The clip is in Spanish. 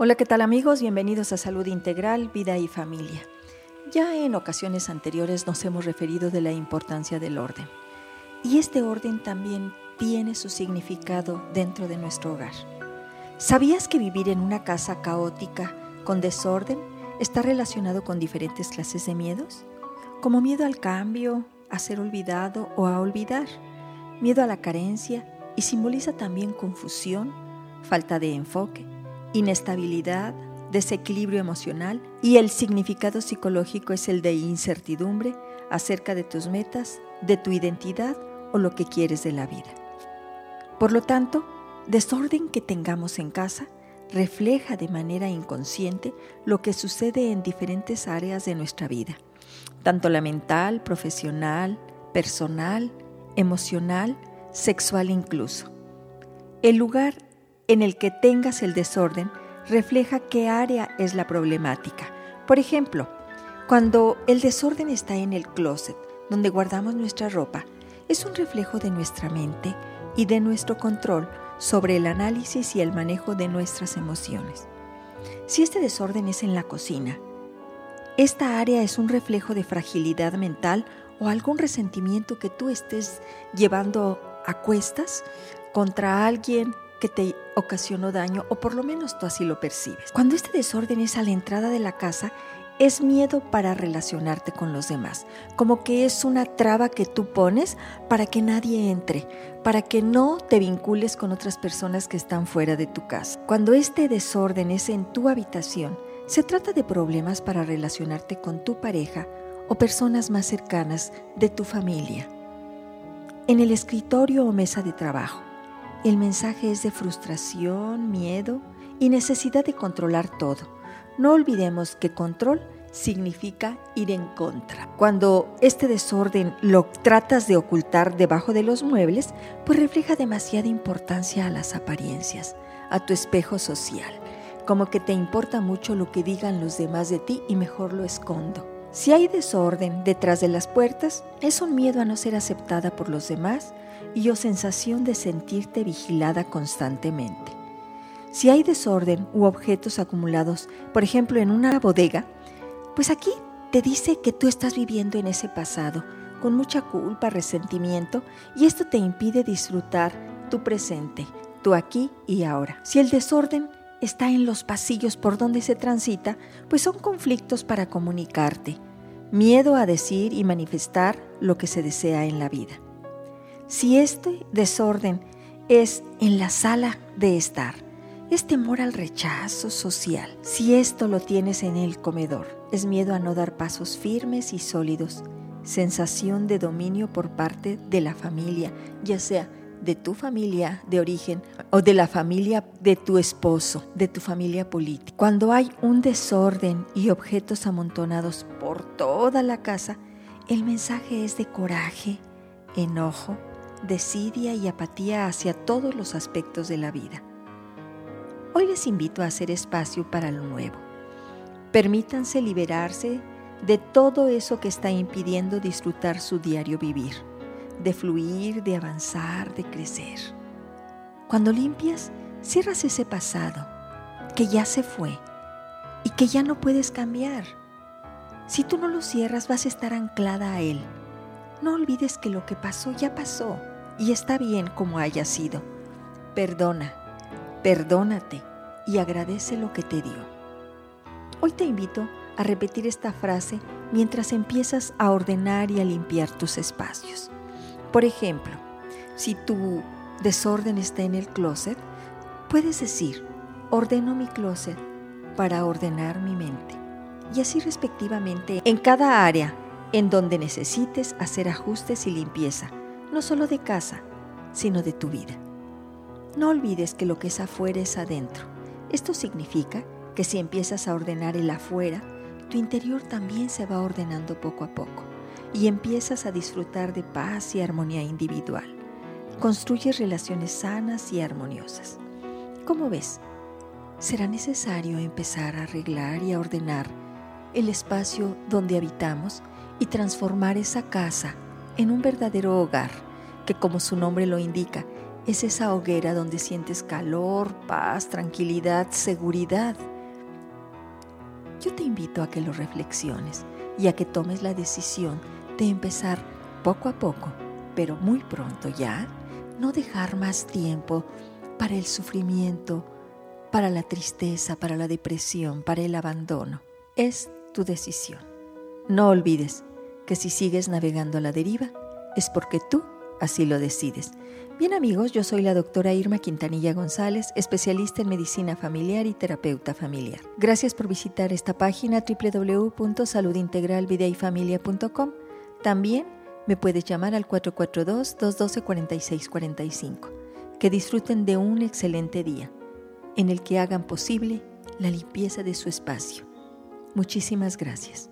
Hola, ¿qué tal amigos? Bienvenidos a Salud Integral, Vida y Familia. Ya en ocasiones anteriores nos hemos referido de la importancia del orden. Y este orden también tiene su significado dentro de nuestro hogar. ¿Sabías que vivir en una casa caótica, con desorden, está relacionado con diferentes clases de miedos? Como miedo al cambio, a ser olvidado o a olvidar, miedo a la carencia y simboliza también confusión, falta de enfoque, inestabilidad, desequilibrio emocional y el significado psicológico es el de incertidumbre acerca de tus metas, de tu identidad o lo que quieres de la vida. Por lo tanto, desorden que tengamos en casa refleja de manera inconsciente lo que sucede en diferentes áreas de nuestra vida, tanto la mental, profesional, personal, emocional, sexual incluso. El lugar en el que tengas el desorden refleja qué área es la problemática. Por ejemplo, cuando el desorden está en el closet, donde guardamos nuestra ropa, es un reflejo de nuestra mente y de nuestro control sobre el análisis y el manejo de nuestras emociones. Si este desorden es en la cocina, esta área es un reflejo de fragilidad mental o algún resentimiento que tú estés llevando a cuestas contra alguien que te ocasionó daño o por lo menos tú así lo percibes. Cuando este desorden es a la entrada de la casa, es miedo para relacionarte con los demás, como que es una traba que tú pones para que nadie entre, para que no te vincules con otras personas que están fuera de tu casa. Cuando este desorden es en tu habitación, se trata de problemas para relacionarte con tu pareja o personas más cercanas de tu familia. En el escritorio o mesa de trabajo, el mensaje es de frustración, miedo y necesidad de controlar todo. No olvidemos que control significa ir en contra. Cuando este desorden lo tratas de ocultar debajo de los muebles, pues refleja demasiada importancia a las apariencias, a tu espejo social, como que te importa mucho lo que digan los demás de ti y mejor lo escondo. Si hay desorden detrás de las puertas, es un miedo a no ser aceptada por los demás y o sensación de sentirte vigilada constantemente. Si hay desorden u objetos acumulados, por ejemplo en una bodega, pues aquí te dice que tú estás viviendo en ese pasado, con mucha culpa, resentimiento, y esto te impide disfrutar tu presente, tu aquí y ahora. Si el desorden está en los pasillos por donde se transita, pues son conflictos para comunicarte, miedo a decir y manifestar lo que se desea en la vida. Si este desorden es en la sala de estar, es temor al rechazo social. Si esto lo tienes en el comedor, es miedo a no dar pasos firmes y sólidos, sensación de dominio por parte de la familia, ya sea de tu familia de origen o de la familia de tu esposo, de tu familia política. Cuando hay un desorden y objetos amontonados por toda la casa, el mensaje es de coraje, enojo, desidia y apatía hacia todos los aspectos de la vida. Hoy les invito a hacer espacio para lo nuevo. Permítanse liberarse de todo eso que está impidiendo disfrutar su diario vivir, de fluir, de avanzar, de crecer. Cuando limpias, cierras ese pasado que ya se fue y que ya no puedes cambiar. Si tú no lo cierras, vas a estar anclada a él no olvides que lo que pasó ya pasó y está bien como haya sido. Perdona, perdónate y agradece lo que te dio. Hoy te invito a repetir esta frase mientras empiezas a ordenar y a limpiar tus espacios. Por ejemplo, si tu desorden está en el closet, puedes decir, ordeno mi closet para ordenar mi mente. Y así respectivamente en cada área en donde necesites hacer ajustes y limpieza, no solo de casa, sino de tu vida. No olvides que lo que es afuera es adentro. Esto significa que si empiezas a ordenar el afuera, tu interior también se va ordenando poco a poco y empiezas a disfrutar de paz y armonía individual. Construyes relaciones sanas y armoniosas. ¿Cómo ves? Será necesario empezar a arreglar y a ordenar el espacio donde habitamos y transformar esa casa en un verdadero hogar que, como su nombre lo indica, es esa hoguera donde sientes calor, paz, tranquilidad, seguridad. Yo te invito a que lo reflexiones y a que tomes la decisión de empezar poco a poco, pero muy pronto ya, no dejar más tiempo para el sufrimiento, para la tristeza, para la depresión, para el abandono. Es tu decisión. No olvides que si sigues navegando a la deriva, es porque tú así lo decides. Bien amigos, yo soy la doctora Irma Quintanilla González, especialista en medicina familiar y terapeuta familiar. Gracias por visitar esta página www.saludintegralvideayfamilia.com. También me puedes llamar al 442-212-4645. Que disfruten de un excelente día en el que hagan posible la limpieza de su espacio. Muchísimas gracias.